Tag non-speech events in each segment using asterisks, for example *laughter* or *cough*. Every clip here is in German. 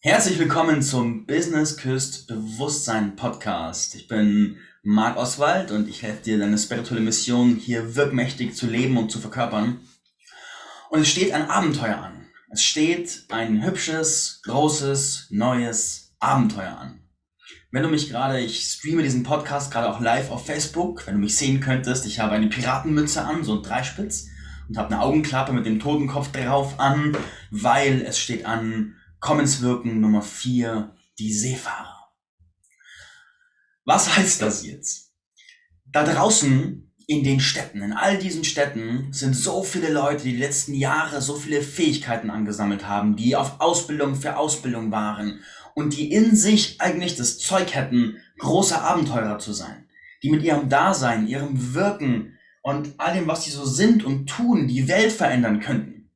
Herzlich willkommen zum Business Küst Bewusstsein Podcast. Ich bin Marc Oswald und ich helfe dir, deine spirituelle Mission hier wirkmächtig zu leben und zu verkörpern. Und es steht ein Abenteuer an. Es steht ein hübsches, großes, neues Abenteuer an. Wenn du mich gerade, ich streame diesen Podcast gerade auch live auf Facebook, wenn du mich sehen könntest, ich habe eine Piratenmütze an, so ein Dreispitz, und habe eine Augenklappe mit dem Totenkopf drauf an, weil es steht an Kommenswirken Nummer 4, die Seefahrer. Was heißt das jetzt? Da draußen in den Städten, in all diesen Städten sind so viele Leute, die die letzten Jahre so viele Fähigkeiten angesammelt haben, die auf Ausbildung für Ausbildung waren und die in sich eigentlich das Zeug hätten, große Abenteurer zu sein, die mit ihrem Dasein, ihrem Wirken und all dem, was sie so sind und tun, die Welt verändern könnten.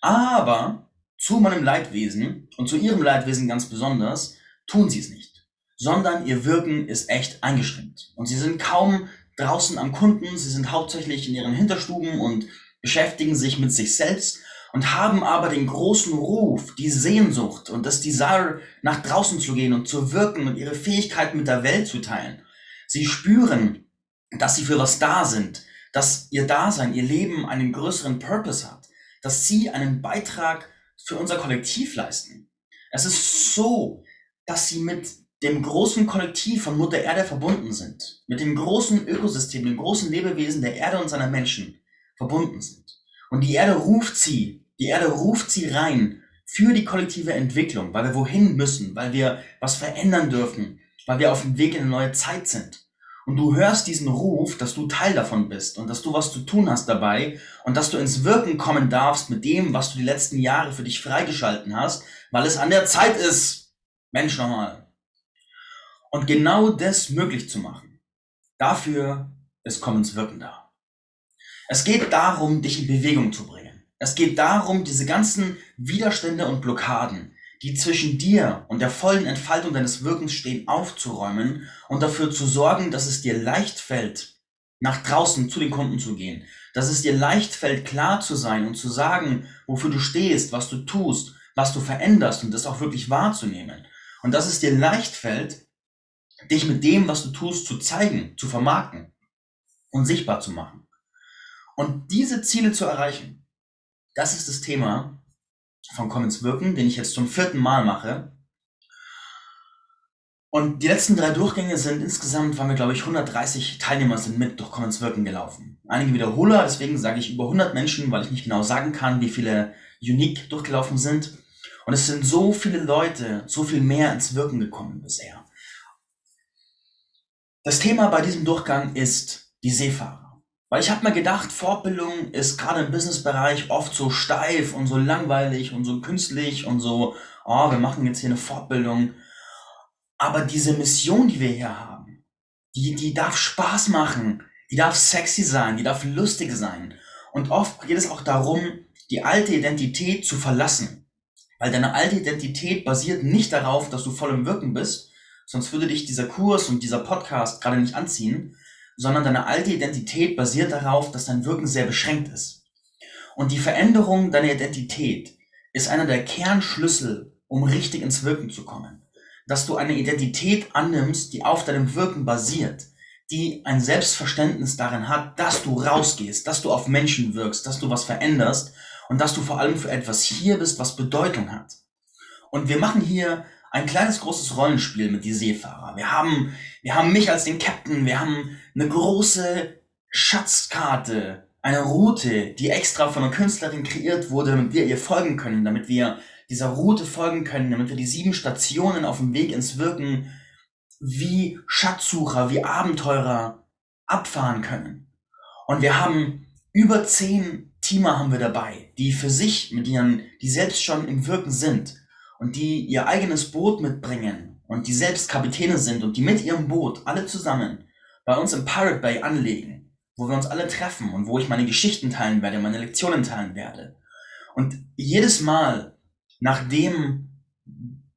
Aber zu meinem Leidwesen und zu ihrem Leidwesen ganz besonders, tun sie es nicht, sondern ihr Wirken ist echt eingeschränkt. Und sie sind kaum draußen am Kunden, sie sind hauptsächlich in ihren Hinterstuben und beschäftigen sich mit sich selbst und haben aber den großen Ruf, die Sehnsucht und das Desire, nach draußen zu gehen und zu wirken und ihre Fähigkeiten mit der Welt zu teilen. Sie spüren, dass sie für was da sind, dass ihr Dasein, ihr Leben einen größeren Purpose hat, dass sie einen Beitrag für unser Kollektiv leisten. Es ist so, dass sie mit dem großen Kollektiv von Mutter Erde verbunden sind, mit dem großen Ökosystem, dem großen Lebewesen der Erde und seiner Menschen verbunden sind. Und die Erde ruft sie, die Erde ruft sie rein für die kollektive Entwicklung, weil wir wohin müssen, weil wir was verändern dürfen, weil wir auf dem Weg in eine neue Zeit sind und du hörst diesen Ruf, dass du Teil davon bist und dass du was zu tun hast dabei und dass du ins Wirken kommen darfst mit dem, was du die letzten Jahre für dich freigeschalten hast, weil es an der Zeit ist. Mensch nochmal. Und genau das möglich zu machen, dafür ist Kommens Wirken da. Es geht darum, dich in Bewegung zu bringen. Es geht darum, diese ganzen Widerstände und Blockaden, die zwischen dir und der vollen Entfaltung deines Wirkens stehen, aufzuräumen und dafür zu sorgen, dass es dir leicht fällt, nach draußen zu den Kunden zu gehen, dass es dir leicht fällt, klar zu sein und zu sagen, wofür du stehst, was du tust, was du veränderst und das auch wirklich wahrzunehmen. Und dass es dir leicht fällt, dich mit dem, was du tust, zu zeigen, zu vermarkten und sichtbar zu machen. Und diese Ziele zu erreichen, das ist das Thema, von Commons Wirken, den ich jetzt zum vierten Mal mache. Und die letzten drei Durchgänge sind insgesamt, waren wir glaube ich 130 Teilnehmer sind mit durch Commons Wirken gelaufen. Einige Wiederholer, deswegen sage ich über 100 Menschen, weil ich nicht genau sagen kann, wie viele unique durchgelaufen sind. Und es sind so viele Leute, so viel mehr ins Wirken gekommen bisher. Das Thema bei diesem Durchgang ist die Seefahrer. Weil ich habe mir gedacht, Fortbildung ist gerade im Businessbereich oft so steif und so langweilig und so künstlich und so, oh, wir machen jetzt hier eine Fortbildung. Aber diese Mission, die wir hier haben, die, die darf Spaß machen, die darf sexy sein, die darf lustig sein. Und oft geht es auch darum, die alte Identität zu verlassen. Weil deine alte Identität basiert nicht darauf, dass du voll im Wirken bist, sonst würde dich dieser Kurs und dieser Podcast gerade nicht anziehen, sondern deine alte Identität basiert darauf, dass dein Wirken sehr beschränkt ist. Und die Veränderung deiner Identität ist einer der Kernschlüssel, um richtig ins Wirken zu kommen. Dass du eine Identität annimmst, die auf deinem Wirken basiert, die ein Selbstverständnis darin hat, dass du rausgehst, dass du auf Menschen wirkst, dass du was veränderst und dass du vor allem für etwas hier bist, was Bedeutung hat. Und wir machen hier ein kleines großes Rollenspiel mit die Seefahrer. Wir haben, wir haben mich als den Captain, wir haben eine große Schatzkarte, eine Route, die extra von einer Künstlerin kreiert wurde, damit wir ihr folgen können, damit wir dieser Route folgen können, damit wir die sieben Stationen auf dem Weg ins Wirken wie Schatzsucher, wie Abenteurer abfahren können. Und wir haben über zehn Teamer haben wir dabei, die für sich mit ihren, die selbst schon im Wirken sind und die ihr eigenes Boot mitbringen und die selbst Kapitäne sind und die mit ihrem Boot alle zusammen bei uns im Pirate Bay anlegen, wo wir uns alle treffen und wo ich meine Geschichten teilen werde, meine Lektionen teilen werde. Und jedes Mal, nachdem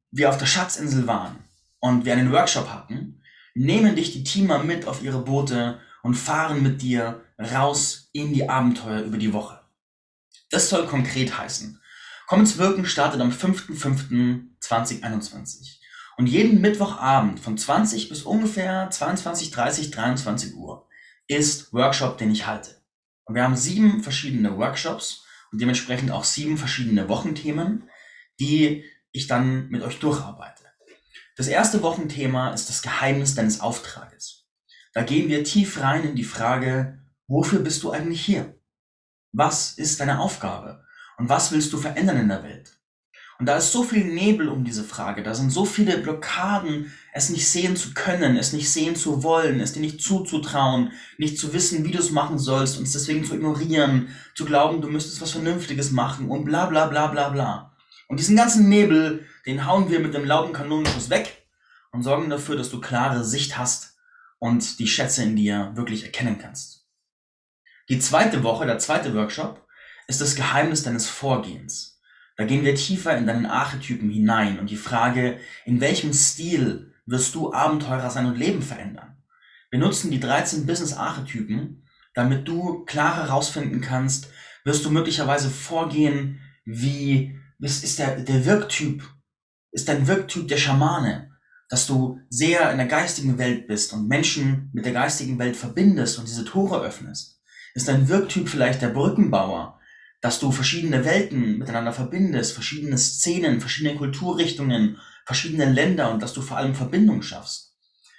wir auf der Schatzinsel waren und wir einen Workshop hatten, nehmen dich die Teamer mit auf ihre Boote und fahren mit dir raus in die Abenteuer über die Woche. Das soll konkret heißen, Commons Wirken startet am 5.5.2022. 2021. Und jeden Mittwochabend von 20 bis ungefähr 22, 30, 23 Uhr ist Workshop, den ich halte. Und wir haben sieben verschiedene Workshops und dementsprechend auch sieben verschiedene Wochenthemen, die ich dann mit euch durcharbeite. Das erste Wochenthema ist das Geheimnis deines Auftrages. Da gehen wir tief rein in die Frage, wofür bist du eigentlich hier? Was ist deine Aufgabe? Und was willst du verändern in der Welt? Und da ist so viel Nebel um diese Frage, da sind so viele Blockaden, es nicht sehen zu können, es nicht sehen zu wollen, es dir nicht zuzutrauen, nicht zu wissen, wie du es machen sollst und es deswegen zu ignorieren, zu glauben, du müsstest was Vernünftiges machen und bla bla bla bla bla. Und diesen ganzen Nebel, den hauen wir mit dem lauten Kanonenschuss weg und sorgen dafür, dass du klare Sicht hast und die Schätze in dir wirklich erkennen kannst. Die zweite Woche, der zweite Workshop, ist das Geheimnis deines Vorgehens. Da gehen wir tiefer in deinen Archetypen hinein und die Frage, in welchem Stil wirst du Abenteurer sein und Leben verändern? Wir nutzen die 13 Business-Archetypen, damit du klarer herausfinden kannst, wirst du möglicherweise vorgehen, wie, was ist der, der Wirktyp, ist dein Wirktyp der Schamane, dass du sehr in der geistigen Welt bist und Menschen mit der geistigen Welt verbindest und diese Tore öffnest? Ist dein Wirktyp vielleicht der Brückenbauer, dass du verschiedene Welten miteinander verbindest, verschiedene Szenen, verschiedene Kulturrichtungen, verschiedene Länder und dass du vor allem Verbindung schaffst?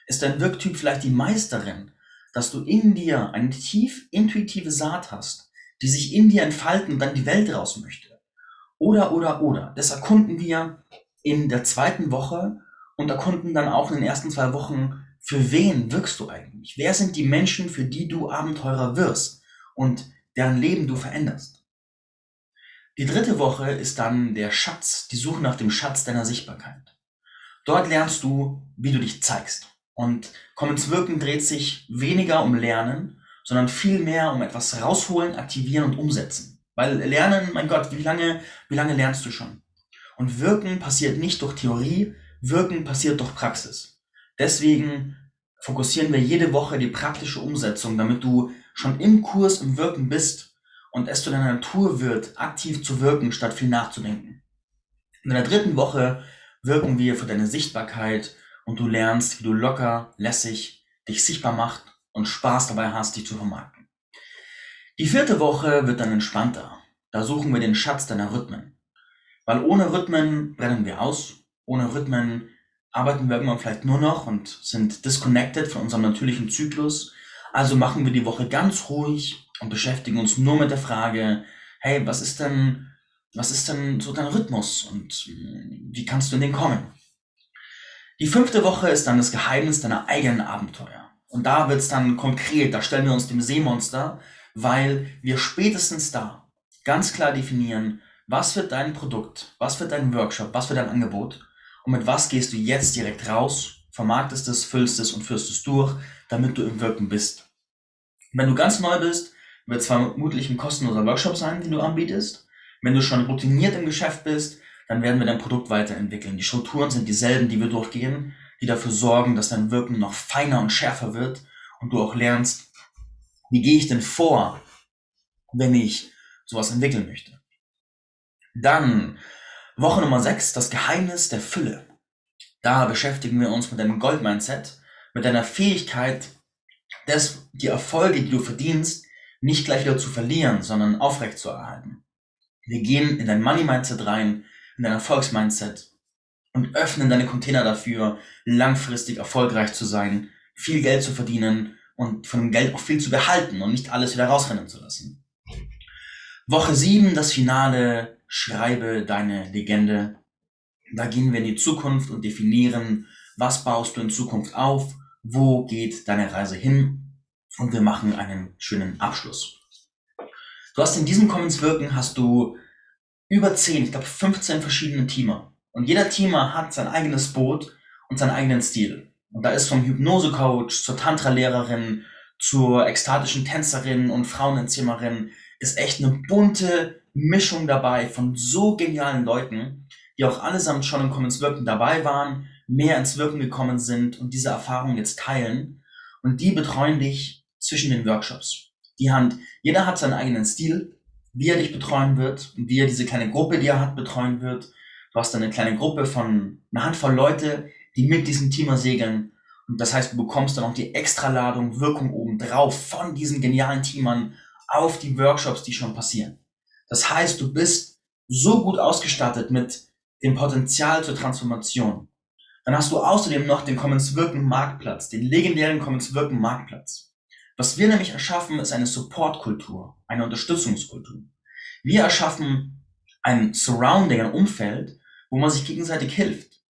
Ist dein Wirktyp vielleicht die Meisterin, dass du in dir eine tief intuitive Saat hast, die sich in dir entfalten und dann die Welt raus möchte? Oder, oder, oder. Das erkunden wir in der zweiten Woche und erkunden dann auch in den ersten zwei Wochen, für wen wirkst du eigentlich? Wer sind die Menschen, für die du Abenteurer wirst und deren Leben du veränderst? Die dritte Woche ist dann der Schatz, die Suche nach dem Schatz deiner Sichtbarkeit. Dort lernst du, wie du dich zeigst. Und Commons Wirken dreht sich weniger um Lernen, sondern viel mehr um etwas rausholen, aktivieren und umsetzen. Weil Lernen, mein Gott, wie lange, wie lange lernst du schon? Und Wirken passiert nicht durch Theorie, Wirken passiert durch Praxis. Deswegen fokussieren wir jede Woche die praktische Umsetzung, damit du schon im Kurs im Wirken bist und es zu deiner Natur wird, aktiv zu wirken, statt viel nachzudenken. In der dritten Woche wirken wir für deine Sichtbarkeit und du lernst, wie du locker, lässig dich sichtbar macht und Spaß dabei hast, dich zu vermarkten. Die vierte Woche wird dann entspannter. Da suchen wir den Schatz deiner Rhythmen. Weil ohne Rhythmen brennen wir aus. Ohne Rhythmen arbeiten wir irgendwann vielleicht nur noch und sind disconnected von unserem natürlichen Zyklus. Also machen wir die Woche ganz ruhig und beschäftigen uns nur mit der Frage, hey, was ist denn, was ist denn so dein Rhythmus und wie kannst du in den kommen? Die fünfte Woche ist dann das Geheimnis deiner eigenen Abenteuer. Und da wird's dann konkret, da stellen wir uns dem Seemonster, weil wir spätestens da ganz klar definieren, was wird dein Produkt, was wird dein Workshop, was wird dein Angebot und mit was gehst du jetzt direkt raus, vermarktest es, füllst es und führst es durch, damit du im Wirken bist. Wenn du ganz neu bist, wird zwar vermutlich ein kostenloser Workshop sein, den du anbietest. Wenn du schon routiniert im Geschäft bist, dann werden wir dein Produkt weiterentwickeln. Die Strukturen sind dieselben, die wir durchgehen, die dafür sorgen, dass dein Wirken noch feiner und schärfer wird und du auch lernst, wie gehe ich denn vor, wenn ich sowas entwickeln möchte. Dann Woche Nummer 6, das Geheimnis der Fülle. Da beschäftigen wir uns mit deinem Gold-Mindset, mit deiner Fähigkeit, dass die Erfolge, die du verdienst, nicht gleich wieder zu verlieren, sondern aufrecht zu erhalten. Wir gehen in dein Money-Mindset rein, in dein Erfolgs-Mindset und öffnen deine Container dafür, langfristig erfolgreich zu sein, viel Geld zu verdienen und von dem Geld auch viel zu behalten und nicht alles wieder rausrennen zu lassen. Woche 7, das Finale, schreibe deine Legende. Da gehen wir in die Zukunft und definieren, was baust du in Zukunft auf, wo geht deine Reise hin und wir machen einen schönen Abschluss. Du hast in diesem Commons Wirken hast du über 10, ich glaube 15 verschiedene Teamer. Und jeder Teamer hat sein eigenes Boot und seinen eigenen Stil. Und da ist vom Hypnose-Coach zur Tantra-Lehrerin zur ekstatischen Tänzerin und Frauenentzimmerin ist echt eine bunte Mischung dabei von so genialen Leuten, die auch allesamt schon im Commons Wirken dabei waren, mehr ins Wirken gekommen sind und diese Erfahrung jetzt teilen. Und die betreuen dich zwischen den Workshops. Die Hand, jeder hat seinen eigenen Stil, wie er dich betreuen wird, wie er diese kleine Gruppe, die er hat, betreuen wird. Du hast eine kleine Gruppe von einer Handvoll Leute, die mit diesem Teamer segeln. Und das heißt, du bekommst dann auch die Extraladung, Wirkung obendrauf von diesen genialen Teamern auf die Workshops, die schon passieren. Das heißt, du bist so gut ausgestattet mit dem Potenzial zur Transformation. Dann hast du außerdem noch den Commons Wirken Marktplatz, den legendären Commons Wirken Marktplatz. Was wir nämlich erschaffen, ist eine Supportkultur, eine Unterstützungskultur. Wir erschaffen ein Surrounding, ein Umfeld, wo man sich gegenseitig hilft.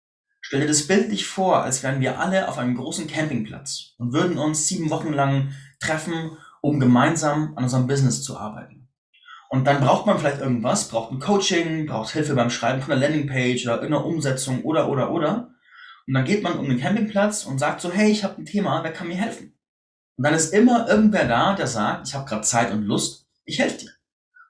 Stell dir das bildlich vor, als wären wir alle auf einem großen Campingplatz und würden uns sieben Wochen lang treffen, um gemeinsam an unserem Business zu arbeiten. Und dann braucht man vielleicht irgendwas, braucht ein Coaching, braucht Hilfe beim Schreiben von einer Landingpage oder irgendeiner Umsetzung oder, oder, oder. Und dann geht man um den Campingplatz und sagt so, hey, ich habe ein Thema, wer kann mir helfen? Und dann ist immer irgendwer da, der sagt, ich habe gerade Zeit und Lust, ich helfe dir.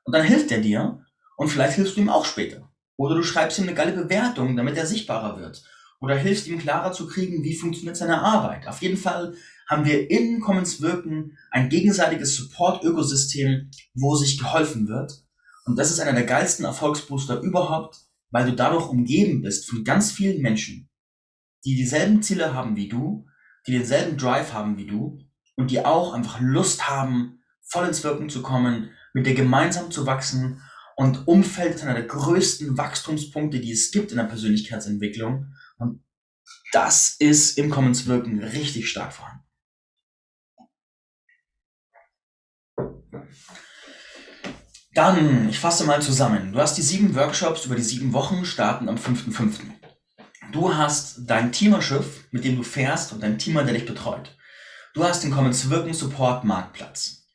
Und dann hilft er dir und vielleicht hilfst du ihm auch später. Oder du schreibst ihm eine geile Bewertung, damit er sichtbarer wird. Oder hilfst ihm klarer zu kriegen, wie funktioniert seine Arbeit. Auf jeden Fall haben wir in Commons Wirken ein gegenseitiges Support-Ökosystem, wo sich geholfen wird. Und das ist einer der geilsten Erfolgsbooster überhaupt, weil du dadurch umgeben bist von ganz vielen Menschen, die dieselben Ziele haben wie du, die denselben Drive haben wie du und die auch einfach Lust haben, voll ins Wirken zu kommen, mit dir gemeinsam zu wachsen. Und Umfeld ist einer der größten Wachstumspunkte, die es gibt in der Persönlichkeitsentwicklung. Und das ist im Commons Wirken richtig stark vorhanden. Dann, ich fasse mal zusammen. Du hast die sieben Workshops über die sieben Wochen, starten am 5.5. Du hast dein Teamerschiff, mit dem du fährst und dein Teamer, der dich betreut. Du hast den Commons Wirken Support Marktplatz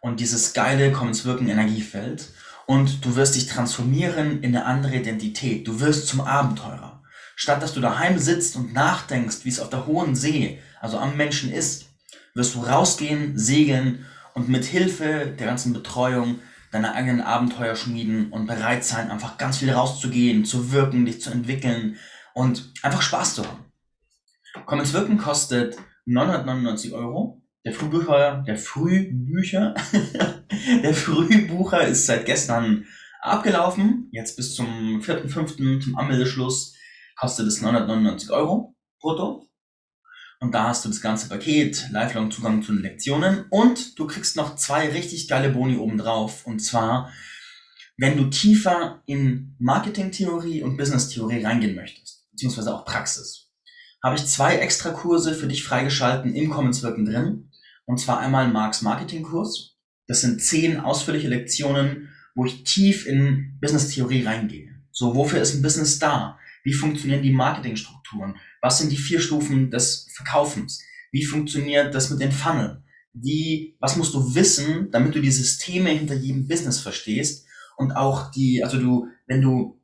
und dieses geile Commons Wirken Energiefeld und du wirst dich transformieren in eine andere Identität. Du wirst zum Abenteurer. Statt dass du daheim sitzt und nachdenkst, wie es auf der hohen See, also am Menschen ist, wirst du rausgehen, segeln und mit Hilfe der ganzen Betreuung deine eigenen Abenteuer schmieden und bereit sein, einfach ganz viel rauszugehen, zu wirken, dich zu entwickeln und einfach Spaß zu haben. Commons Wirken kostet 999 Euro. Der Frühbucher, der Frühbücher, *laughs* der Frühbucher ist seit gestern abgelaufen. Jetzt bis zum 4.5. zum Anmeldeschluss kostet es 999 Euro brutto. Und da hast du das ganze Paket, Lifelong Zugang zu den Lektionen und du kriegst noch zwei richtig geile Boni obendrauf. Und zwar, wenn du tiefer in Marketingtheorie und Business-Theorie reingehen möchtest, beziehungsweise auch Praxis, habe ich zwei extra Kurse für dich freigeschalten im Commons Wirken drin. Und zwar einmal Marks Marketing-Kurs. Das sind zehn ausführliche Lektionen, wo ich tief in Business-Theorie reingehe. So, wofür ist ein Business da? Wie funktionieren die Marketingstrukturen? Was sind die vier Stufen des Verkaufens? Wie funktioniert das mit den Funnel? Wie, was musst du wissen, damit du die Systeme hinter jedem Business verstehst und auch die, also du, wenn du,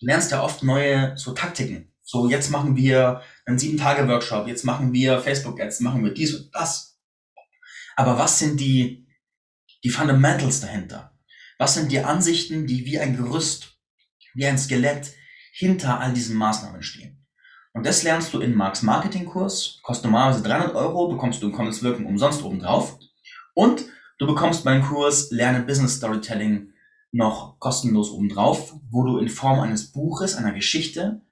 du lernst ja oft neue so Taktiken. So, jetzt machen wir einen sieben Tage Workshop, jetzt machen wir Facebook Ads, machen wir dies und das. Aber was sind die, die Fundamentals dahinter? Was sind die Ansichten, die wie ein Gerüst, wie ein Skelett hinter all diesen Maßnahmen stehen? Und das lernst du in Marks Marketingkurs, kostet normalerweise 300 Euro, bekommst du in Commons Wirken umsonst obendrauf. Und du bekommst meinen Kurs Lerne Business Storytelling noch kostenlos obendrauf, wo du in Form eines Buches, einer Geschichte,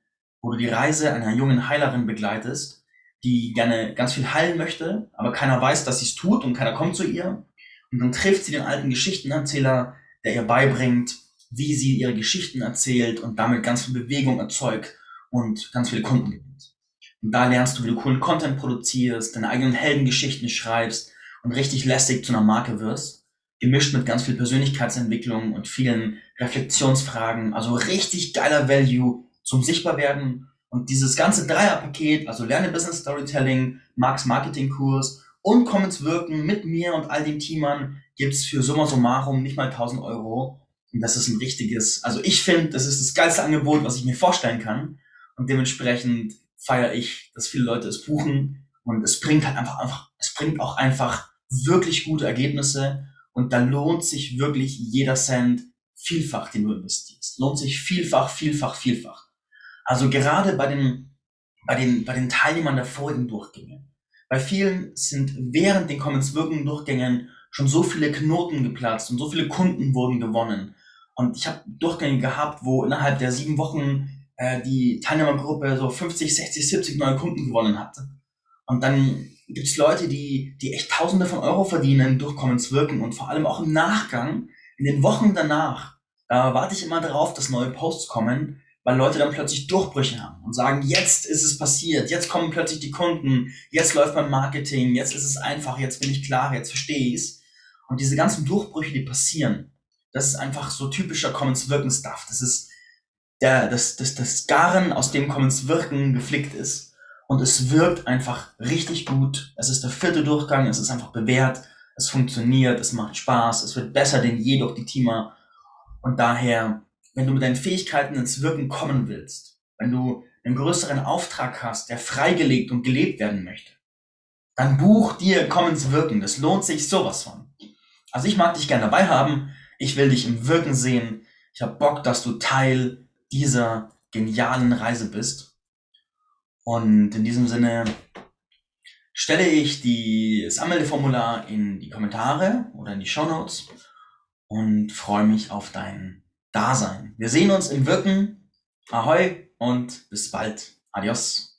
wo du die Reise einer jungen Heilerin begleitest, die gerne ganz viel heilen möchte, aber keiner weiß, dass sie es tut und keiner kommt zu ihr. Und dann trifft sie den alten Geschichtenerzähler, der ihr beibringt, wie sie ihre Geschichten erzählt und damit ganz viel Bewegung erzeugt und ganz viele Kunden gewinnt. Und da lernst du, wie du coolen Content produzierst, deine eigenen Heldengeschichten schreibst und richtig lästig zu einer Marke wirst, gemischt mit ganz viel Persönlichkeitsentwicklung und vielen Reflexionsfragen. Also richtig geiler Value zum Sichtbarwerden. Und dieses ganze Dreierpaket, also Lerne Business Storytelling, Marks Marketingkurs und Comments wirken mit mir und all den Teamern gibt's für summa summarum nicht mal 1000 Euro. Und das ist ein richtiges, also ich finde, das ist das geilste Angebot, was ich mir vorstellen kann. Und dementsprechend feiere ich, dass viele Leute es buchen. Und es bringt halt einfach, einfach, es bringt auch einfach wirklich gute Ergebnisse. Und da lohnt sich wirklich jeder Cent vielfach, den du investierst. Lohnt sich vielfach, vielfach, vielfach. Also gerade bei den, bei den, bei den Teilnehmern der vorigen Durchgänge. Bei vielen sind während den Commons Wirken Durchgängen schon so viele Knoten geplatzt und so viele Kunden wurden gewonnen. Und ich habe Durchgänge gehabt, wo innerhalb der sieben Wochen äh, die Teilnehmergruppe so 50, 60, 70 neue Kunden gewonnen hat. Und dann gibt es Leute, die, die echt Tausende von Euro verdienen durch Commons Wirken und vor allem auch im Nachgang, in den Wochen danach, da warte ich immer darauf, dass neue Posts kommen, weil Leute dann plötzlich Durchbrüche haben und sagen, jetzt ist es passiert, jetzt kommen plötzlich die Kunden, jetzt läuft mein Marketing, jetzt ist es einfach, jetzt bin ich klar, jetzt verstehe ich es. Und diese ganzen Durchbrüche, die passieren, das ist einfach so typischer Commons Wirken Stuff. Das ist der, das, das, das Garen, aus dem Commons Wirken geflickt ist. Und es wirkt einfach richtig gut. Es ist der vierte Durchgang, es ist einfach bewährt, es funktioniert, es macht Spaß, es wird besser denn je durch die Teamer. Und daher, wenn du mit deinen Fähigkeiten ins Wirken kommen willst, wenn du einen größeren Auftrag hast, der freigelegt und gelebt werden möchte, dann buch dir Commons Wirken. Das lohnt sich sowas von. Also ich mag dich gerne dabei haben. Ich will dich im Wirken sehen. Ich habe Bock, dass du Teil dieser genialen Reise bist. Und in diesem Sinne stelle ich die, das Anmeldeformular in die Kommentare oder in die Show Notes und freue mich auf dein Dasein. Wir sehen uns im Wirken. Ahoi und bis bald. Adios.